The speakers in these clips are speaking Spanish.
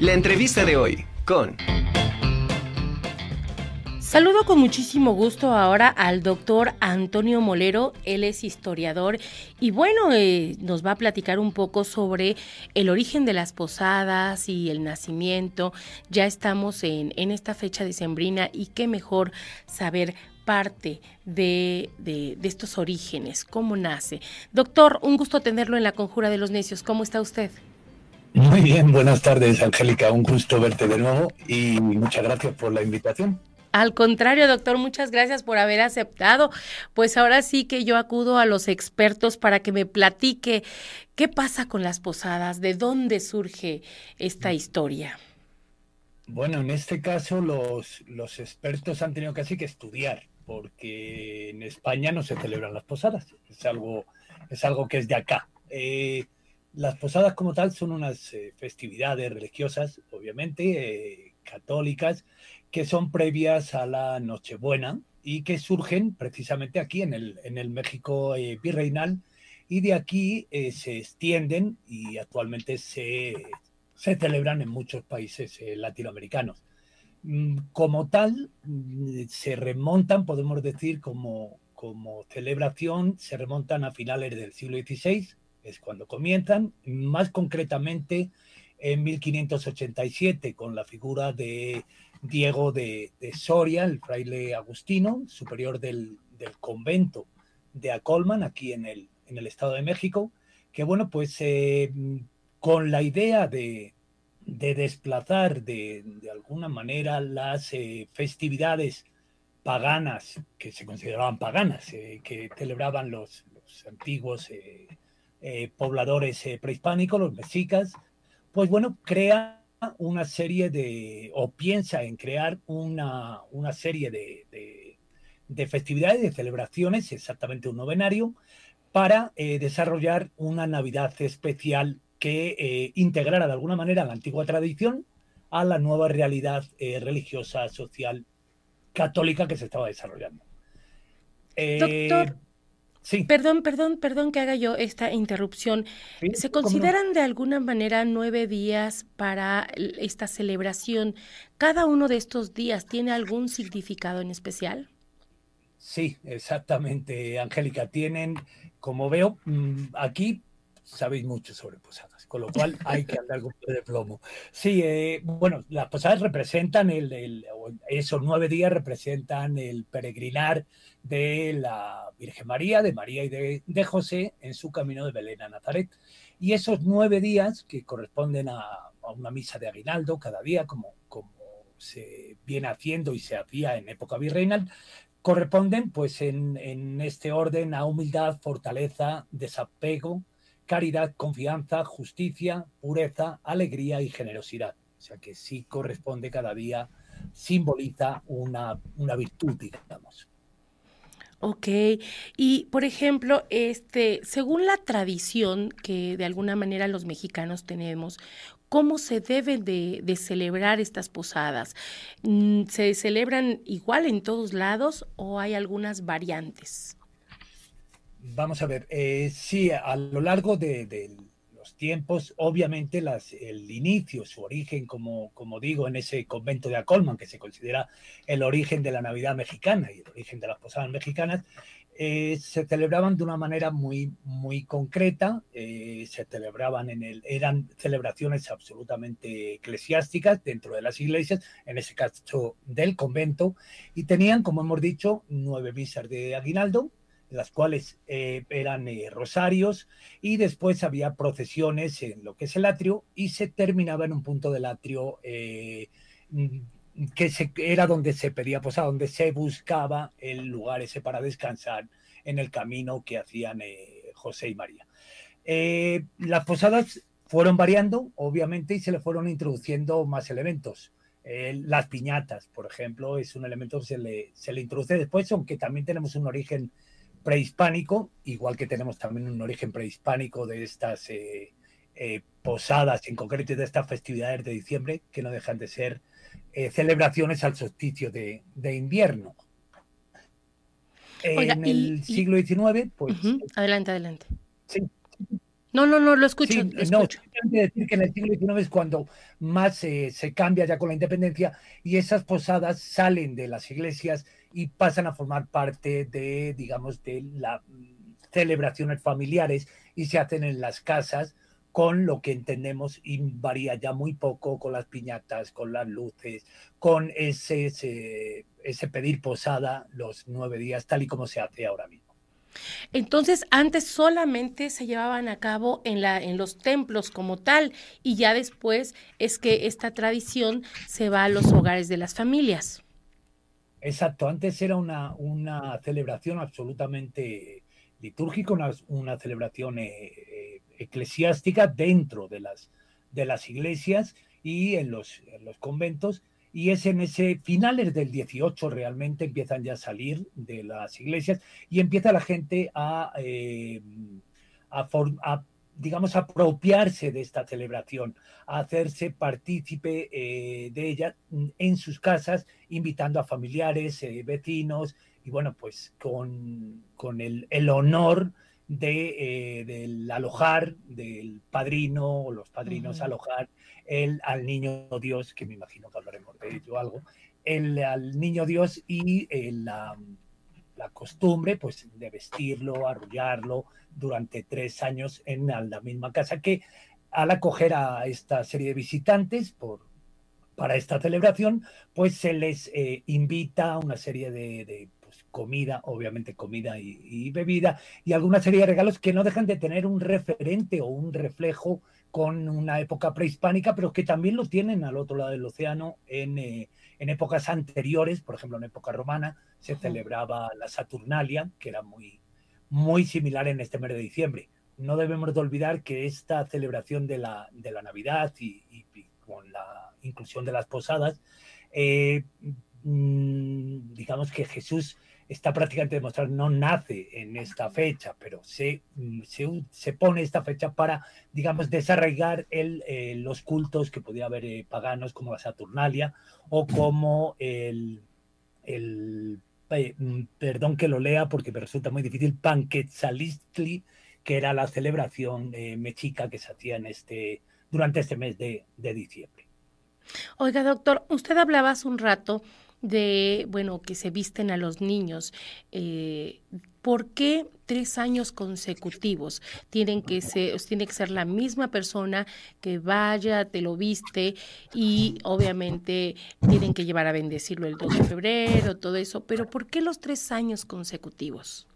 La entrevista de hoy con... Saludo con muchísimo gusto ahora al doctor Antonio Molero, él es historiador y bueno, eh, nos va a platicar un poco sobre el origen de las posadas y el nacimiento. Ya estamos en, en esta fecha decembrina y qué mejor saber parte de, de, de, estos orígenes, cómo nace. Doctor, un gusto tenerlo en la Conjura de los Necios. ¿Cómo está usted? Muy bien, buenas tardes, Angélica. Un gusto verte de nuevo y muchas gracias por la invitación. Al contrario, doctor, muchas gracias por haber aceptado. Pues ahora sí que yo acudo a los expertos para que me platique qué pasa con las posadas, de dónde surge esta historia. Bueno, en este caso los, los expertos han tenido casi que estudiar, porque en España no se celebran las posadas. Es algo, es algo que es de acá. Eh, las posadas como tal son unas eh, festividades religiosas, obviamente, eh, católicas, que son previas a la Nochebuena y que surgen precisamente aquí en el, en el México eh, virreinal y de aquí se extienden y actualmente se, se, celebran en muchos países latinoamericanos. Mm, como tal, mm, se remontan, podemos decir, como, como celebración, se remontan a finales del siglo XVI, es cuando comienzan, más concretamente en 1587 con la figura de Diego de, de, Soria, el fraile agustino, superior del, del, convento de Acolman, aquí en el, en el Estado de México, que bueno, pues eh, con la idea de, de desplazar de, de, alguna manera las eh, festividades paganas, que se consideraban paganas, eh, que celebraban los, los antiguos eh, eh, pobladores prehispánicos, los mexicas, pues bueno, crea una serie de, o piensa en crear una, una serie de, de, de, festividades, de celebraciones, exactamente un novenario, para eh, desarrollar una Navidad especial que eh, integrara de alguna manera la antigua tradición a la nueva realidad eh, religiosa, social, católica que se estaba desarrollando. Doctor. Sí. Perdón, perdón, perdón que haga yo esta interrupción. Sí, ¿Se consideran no? de alguna manera nueve días para esta celebración? ¿Cada uno de estos días tiene algún significado en especial? Sí, exactamente, Angélica. Tienen, como veo, mm, aquí sabéis mucho sobre posadas, con lo cual hay que andar con de plomo. Sí, eh, bueno, las posadas representan el, el, esos nueve días representan el peregrinar de la Virgen María, de María y de, de, José en su camino de Belén a Nazaret. Y esos nueve días que corresponden a, a una misa de aguinaldo cada día, como, como se viene haciendo y se hacía en época virreinal, corresponden pues en, en este orden a humildad, fortaleza, desapego, caridad, confianza, justicia, pureza, alegría y generosidad. O sea que sí corresponde cada día, simboliza una, una virtud, digamos. Ok, y por ejemplo, este, según la tradición que de alguna manera los mexicanos tenemos, ¿cómo se deben de, de celebrar estas posadas? Mm, ¿Se celebran igual en todos lados o hay algunas variantes? Vamos a ver, eh, sí, a lo largo de, los tiempos, obviamente las, el inicio, su origen, como, como digo, en ese convento de Acolman, que se considera el origen de la Navidad mexicana y el origen de las posadas mexicanas, eh, se celebraban de una manera muy, muy concreta, eh, se celebraban en el, eran celebraciones absolutamente eclesiásticas dentro de las iglesias, en ese caso del convento, y tenían, como hemos dicho, nueve misas de aguinaldo, las cuales eh, eran eh, rosarios y después había procesiones en lo que es el atrio y se terminaba en un punto del atrio eh, que era donde se pedía posada, donde se buscaba el lugar ese para descansar en el camino que hacían José y María. Las posadas fueron variando, obviamente, y se le fueron introduciendo más elementos. Las piñatas, por ejemplo, es un elemento que se le, se le introduce después, aunque también tenemos un origen prehispánico, igual que tenemos también un origen prehispánico de estas eh, eh, posadas, en concreto de estas festividades de diciembre, que no dejan de ser eh, celebraciones al solsticio de, de invierno. Oiga, en el y, siglo XIX, pues... Uh -huh. Adelante, adelante. Sí. No, no, no, lo escucho. Sí, lo no, escucho. decir que en el siglo XIX es cuando más se cambia ya con la independencia y esas posadas salen de las iglesias y pasan a formar parte de, digamos, de las mm, celebraciones familiares y se hacen en las casas con lo que entendemos y varía ya muy poco con las piñatas, con las luces, con ese, ese, ese pedir posada los nueve días, tal y como se hace ahora mismo. Entonces, antes solamente se llevaban a cabo en, la, en los templos como tal, y ya después es que esta tradición se va a los hogares de las familias. Exacto, antes era una, una celebración absolutamente litúrgica, una, una celebración eh, eh, eclesiástica dentro de las, de las iglesias y en los, en los conventos, y es en ese finales del 18 realmente empiezan ya a salir de las iglesias y empieza la gente a, eh, a, digamos, apropiarse de esta celebración, a hacerse partícipe eh, de ella en sus casas, invitando a familiares, eh, vecinos, y bueno, pues con, con el, el honor de, del alojar, del padrino o los padrinos alojar el, al niño Dios, que me imagino que hablaremos de ello algo, el, al niño Dios y eh, la, la, costumbre pues, de vestirlo, arrullarlo durante tres años en la misma casa, que al acoger a esta serie de visitantes por, para esta celebración, pues se les eh, invita a una serie de, de pues, comida, obviamente comida y, bebida, y alguna serie de regalos que no dejan de tener un referente o un reflejo con una época prehispánica, pero que también lo tienen al otro lado del océano en, eh, en épocas anteriores, por ejemplo, en época romana se celebraba la Saturnalia, que era muy, muy similar en este mes de diciembre. No debemos de olvidar que esta celebración de la, de la Navidad y, y, y, con la inclusión de las posadas, eh, mmm, digamos que Jesús está prácticamente demostrado, no nace en esta fecha, pero se, se, se pone esta fecha para, digamos, desarraigar el, eh, los cultos que podía haber eh, paganos como la Saturnalia o como el, el eh, perdón que lo lea porque me resulta muy difícil, Panquetzalistli, que era la celebración eh, mexica que se hacía en este, durante este mes de, de diciembre. Oiga, doctor, usted hablaba hace un rato de, bueno, que se visten a los niños. Eh, ¿Por qué tres años consecutivos? Tienen que ser, tiene que ser la misma persona que vaya, te lo viste y obviamente tienen que llevar a bendecirlo el 2 de febrero, todo eso, pero ¿por qué los tres años consecutivos?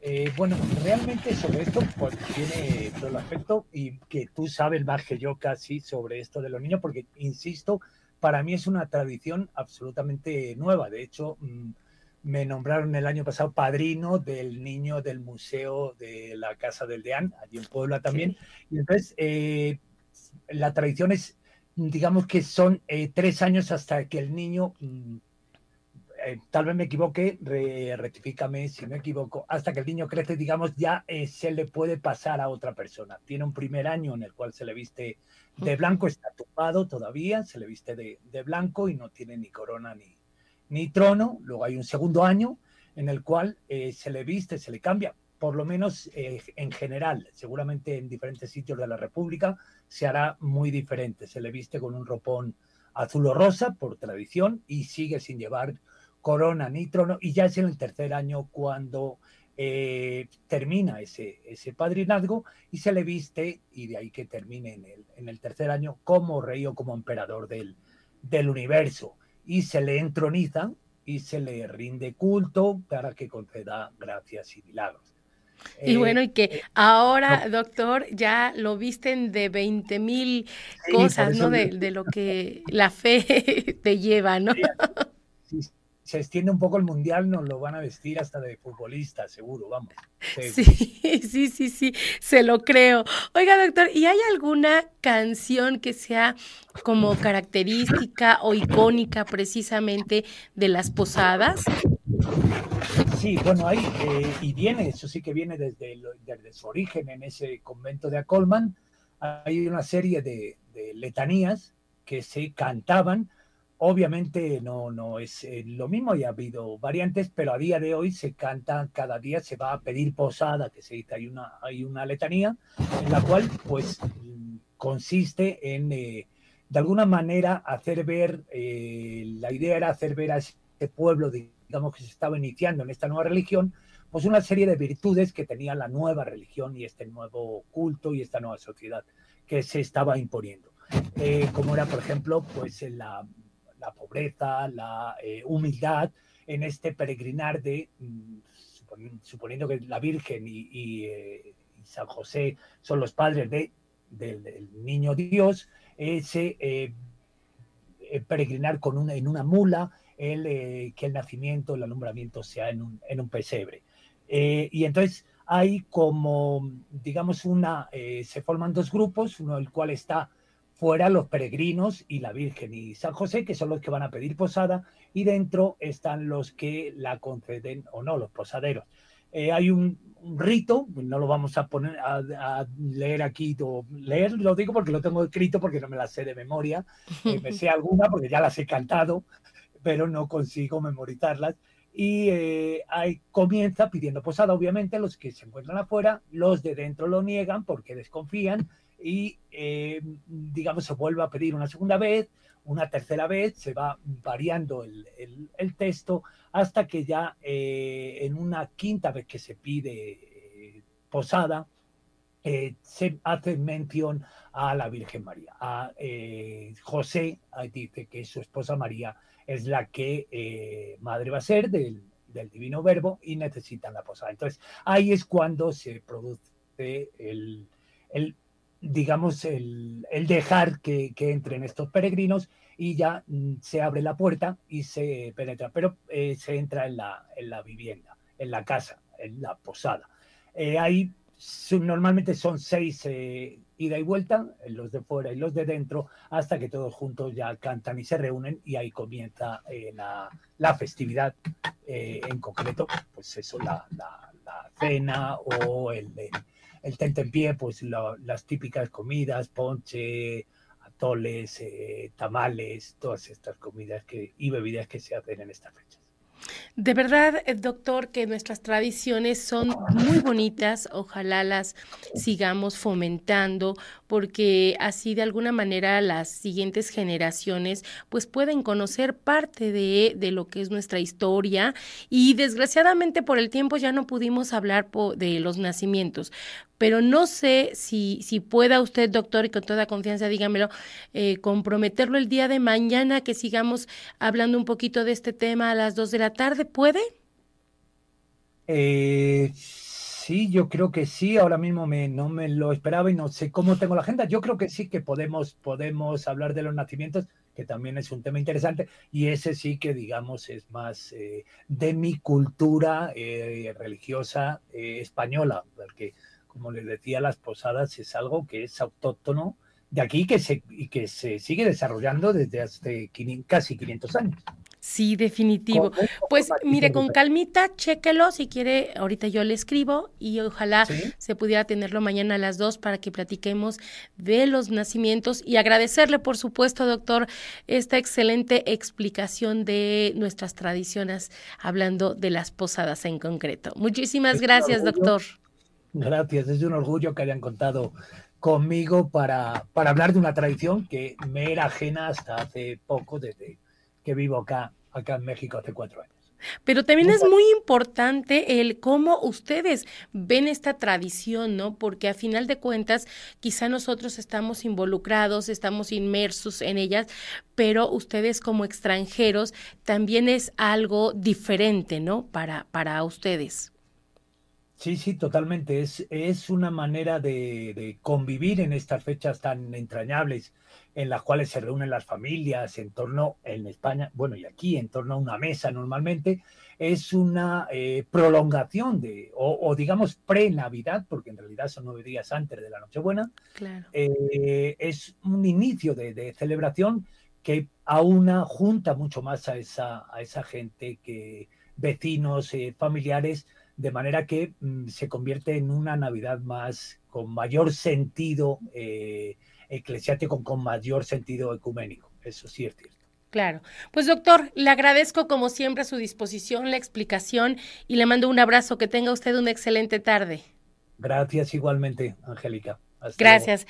Eh, bueno, realmente sobre esto pues, tiene todo el aspecto y que tú sabes más que yo casi sobre esto de los niños, porque, insisto, para mí es una tradición absolutamente nueva. De hecho, mm, me nombraron el año pasado padrino del niño del Museo de la Casa del Deán, allí en Puebla también. Sí. Y entonces, eh, la tradición es, digamos que son eh, tres años hasta que el niño, eh, tal vez me equivoque, re, rectifícame si me equivoco, hasta que el niño crece, digamos, ya se le puede pasar a otra persona. Tiene un primer año en el cual se le viste de blanco, está tumbado todavía, se le viste de, de blanco y no tiene ni corona ni, ni, trono. Luego hay un segundo año en el cual eh, se le viste, se le cambia, por lo menos eh, en general, seguramente en diferentes sitios de la República se hará muy diferente. Se le viste con un ropón azul o rosa por tradición y sigue sin llevar corona ni trono y ya es en el tercer año cuando eh, termina ese, ese, padrinazgo y se le viste, y de ahí que termine en el, en el tercer año, como rey o como emperador del, del, universo. Y se le entroniza y se le rinde culto para que conceda gracias y milagros. Y eh, bueno, y que eh, ahora, no, doctor, ya lo visten de 20 mil sí, cosas, ¿no? De, de, lo que la fe te lleva, ¿no? Sí, se extiende un poco el mundial, nos lo van a vestir hasta de futbolista, seguro, vamos. Sí, sí, sí, sí, se lo creo. Oiga, doctor, ¿y hay alguna canción que sea como característica o icónica precisamente de las posadas? Sí, bueno, hay, eh, y viene, eso sí que viene desde, desde, su origen en ese convento de Acolman, hay una serie de, de letanías que se cantaban Obviamente no, no es eh, lo mismo y ha habido variantes, pero a día de hoy se canta, cada día se va a pedir posada, que se dice, hay una, hay una letanía, en la cual pues consiste en, eh, de alguna manera, hacer ver, eh, la idea era hacer ver a este pueblo, digamos, que se estaba iniciando en esta nueva religión, pues una serie de virtudes que tenía la nueva religión y este nuevo culto y esta nueva sociedad que se estaba imponiendo. como era, por ejemplo, pues la la pobreza, la eh, humildad en este peregrinar de, mm, suponiendo que la Virgen y, eh, San José son los padres de, del, niño Dios, ese eh, peregrinar con una, en una mula, el, que el nacimiento, el alumbramiento sea en un, en un pesebre. y entonces hay como, digamos, una, se forman dos grupos, uno del cual está fuera los peregrinos y la Virgen y San José, que son los que van a pedir posada, y dentro están los que la conceden o no, los posaderos. Eh, hay un, rito, no lo vamos a poner a, leer aquí, o leer lo digo porque lo tengo escrito, porque no me la sé de memoria, eh, me sé alguna porque ya las he cantado, pero no consigo memorizarlas. Y eh, ahí comienza pidiendo posada, obviamente, los que se encuentran afuera, los de dentro lo niegan porque desconfían y, eh, digamos, se vuelve a pedir una segunda vez, una tercera vez, se va variando el, el, texto hasta que ya eh, en una quinta vez que se pide eh, posada, se hace mención a la Virgen María. A José dice que su esposa María es la que madre va a ser del, del divino verbo y necesitan la posada. Entonces ahí es cuando se produce el digamos, el, dejar que, entren estos peregrinos y ya mm, se abre la puerta y se penetra, pero eh, se entra en la, en la vivienda, en la casa, en la posada. Eh, ahí normalmente son seis eh, ida y vuelta, los de fuera y los de dentro, hasta que todos juntos ya cantan y se reúnen y ahí comienza la, la, festividad, en concreto, pues eso, la, la cena o el, el pie, pues las típicas comidas, ponche, atoles, eh, tamales, todas estas comidas que, y bebidas que se hacen en esta fecha. De verdad, eh, doctor, que nuestras tradiciones son muy bonitas, ojalá las sigamos fomentando, porque así de alguna manera las siguientes generaciones pues pueden conocer parte de, de lo que es nuestra historia. Y desgraciadamente por el tiempo ya no pudimos hablar de los nacimientos, pero no sé si, si pueda usted, doctor, y con toda confianza, dígamelo, eh, comprometerlo el día de mañana, que sigamos hablando un poquito de este tema a las dos de la tarde, ¿puede? Eh, sí, yo creo que sí, ahora mismo me, no me lo esperaba y no sé cómo tengo la agenda, yo creo que sí que podemos, podemos hablar de los nacimientos, que también es un tema interesante, y ese sí que digamos es más eh, de mi cultura religiosa española, porque como les decía, las posadas es algo que es autóctono de aquí que se, y que se sigue desarrollando desde hace casi 500 años. Sí, definitivo. Pues mire, con calmita, chéquelo si quiere, ahorita yo le escribo y ojalá se pudiera tenerlo mañana a las dos para que platiquemos de los nacimientos y agradecerle, por supuesto, doctor, esta excelente explicación de nuestras tradiciones, hablando de las posadas en concreto. Muchísimas gracias, doctor. Gracias, es un orgullo que hayan contado conmigo para, para hablar de una tradición que me era ajena hasta hace poco, desde que vivo acá, acá en México hace cuatro años. Pero también es muy importante el cómo ustedes ven esta tradición, ¿no? Porque a final de cuentas, quizá nosotros estamos involucrados, estamos inmersos en ellas, pero ustedes como extranjeros también es algo diferente, ¿no? Para, para ustedes. Sí, sí, totalmente. Es, es una manera de, convivir en estas fechas tan entrañables en las cuales se reúnen las familias en torno, en España, bueno, y aquí en torno a una mesa normalmente, es una eh, prolongación de, o, digamos pre-Navidad, porque en realidad son nueve días antes de la Nochebuena. Claro. Eh, es un inicio de, celebración que aúna, junta mucho más a esa, a esa gente que vecinos, eh, familiares, de manera que mm, se convierte en una Navidad más con mayor sentido eh, eclesiástico, con mayor sentido ecuménico. Eso sí es cierto. Claro. Pues doctor, le agradezco como siempre su disposición, la explicación y le mando un abrazo. Que tenga usted una excelente tarde. Gracias igualmente, Angélica. Gracias.